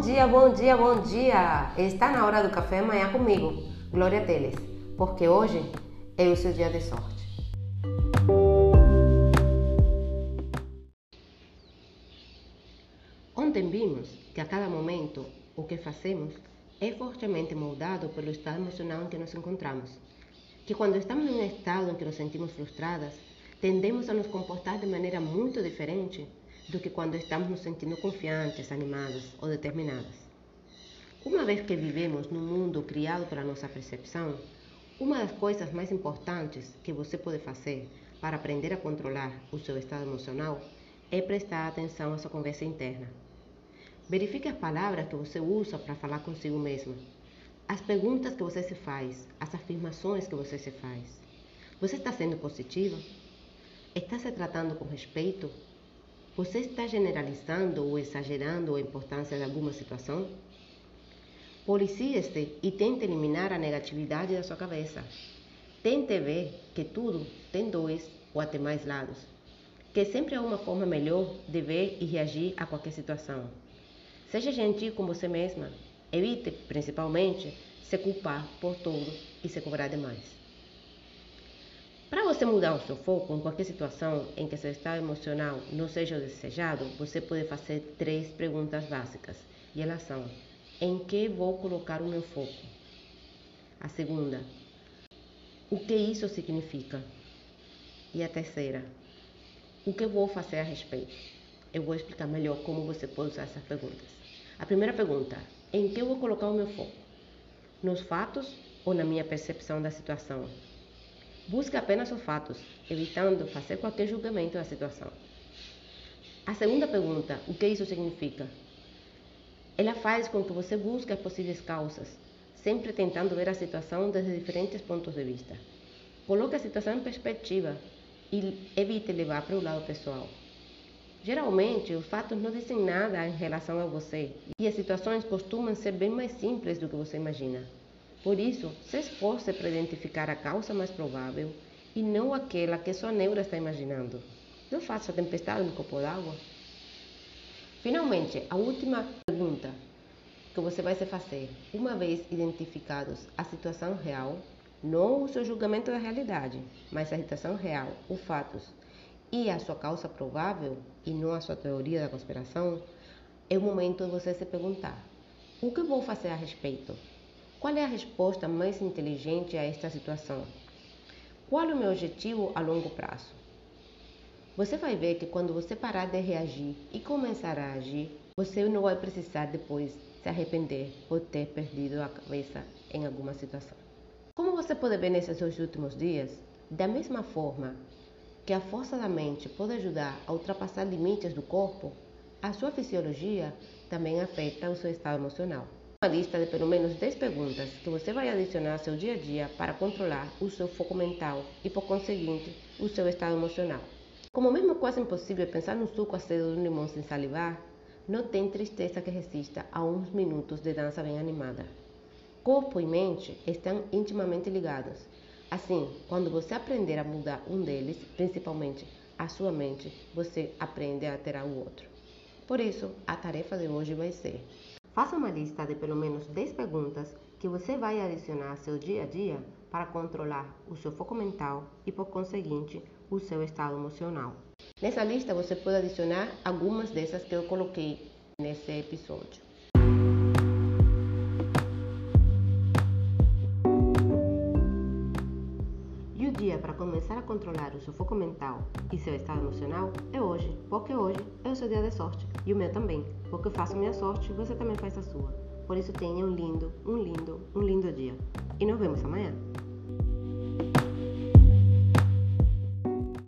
Bom dia, bom dia, bom dia! Está na hora do café amanhã comigo, Glória Teles, porque hoje é o seu dia de sorte. Ontem vimos que a cada momento o que fazemos é fortemente moldado pelo estado emocional em que nos encontramos. Que quando estamos em um estado em que nos sentimos frustradas, tendemos a nos comportar de maneira muito diferente do que quando estamos nos sentindo confiantes, animados ou determinadas. Uma vez que vivemos num mundo criado pela nossa percepção, uma das coisas mais importantes que você pode fazer para aprender a controlar o seu estado emocional é prestar atenção à sua conversa interna. Verifique as palavras que você usa para falar consigo mesma, as perguntas que você se faz, as afirmações que você se faz. Você está sendo positiva? Está se tratando com respeito? Você está generalizando ou exagerando a importância de alguma situação? Policie-se e tente eliminar a negatividade da sua cabeça. Tente ver que tudo tem dois ou até mais lados, que sempre há uma forma melhor de ver e reagir a qualquer situação. Seja gentil com você mesma. Evite, principalmente, se culpar por tudo e se cobrar demais. Você mudar o seu foco em qualquer situação em que seu estado emocional não seja o desejado, você pode fazer três perguntas básicas. E elas são: Em que vou colocar o meu foco? A segunda: O que isso significa? E a terceira: O que vou fazer a respeito? Eu vou explicar melhor como você pode usar essas perguntas. A primeira pergunta: Em que vou colocar o meu foco? Nos fatos ou na minha percepção da situação? Busque apenas os fatos, evitando fazer qualquer julgamento da situação. A segunda pergunta, o que isso significa? Ela faz com que você busque as possíveis causas, sempre tentando ver a situação desde diferentes pontos de vista. Coloque a situação em perspectiva e evite levar para o lado pessoal. Geralmente, os fatos não dizem nada em relação a você e as situações costumam ser bem mais simples do que você imagina. Por isso, se esforce para identificar a causa mais provável e não aquela que sua neura está imaginando. Não faça tempestade no copo d'água. Finalmente, a última pergunta que você vai se fazer, uma vez identificados a situação real, não o seu julgamento da realidade, mas a situação real, os fatos e a sua causa provável, e não a sua teoria da conspiração, é o momento de você se perguntar: o que vou fazer a respeito? Qual é a resposta mais inteligente a esta situação? Qual é o meu objetivo a longo prazo? Você vai ver que quando você parar de reagir e começar a agir, você não vai precisar depois se arrepender por ter perdido a cabeça em alguma situação. Como você pode ver nesses dois últimos dias, da mesma forma que a força da mente pode ajudar a ultrapassar limites do corpo, a sua fisiologia também afeta o seu estado emocional uma lista de pelo menos 10 perguntas que você vai adicionar ao seu dia a dia para controlar o seu foco mental e, por conseguinte, o seu estado emocional. Como mesmo quase impossível pensar no suco acedo de um limão sem salivar, não tem tristeza que resista a uns minutos de dança bem animada. Corpo e mente estão intimamente ligados. Assim, quando você aprender a mudar um deles, principalmente a sua mente, você aprende a alterar o outro. Por isso, a tarefa de hoje vai ser Faça uma lista de pelo menos 10 perguntas que você vai adicionar ao seu dia a dia para controlar o seu foco mental e, por conseguinte, o seu estado emocional. Nessa lista você pode adicionar algumas dessas que eu coloquei nesse episódio. E o dia para começar a controlar o seu foco mental e seu estado emocional é hoje, porque hoje é o seu dia de sorte e o meu também, porque eu faço minha sorte e você também faz a sua. Por isso tenha um lindo, um lindo, um lindo dia. E nos vemos amanhã.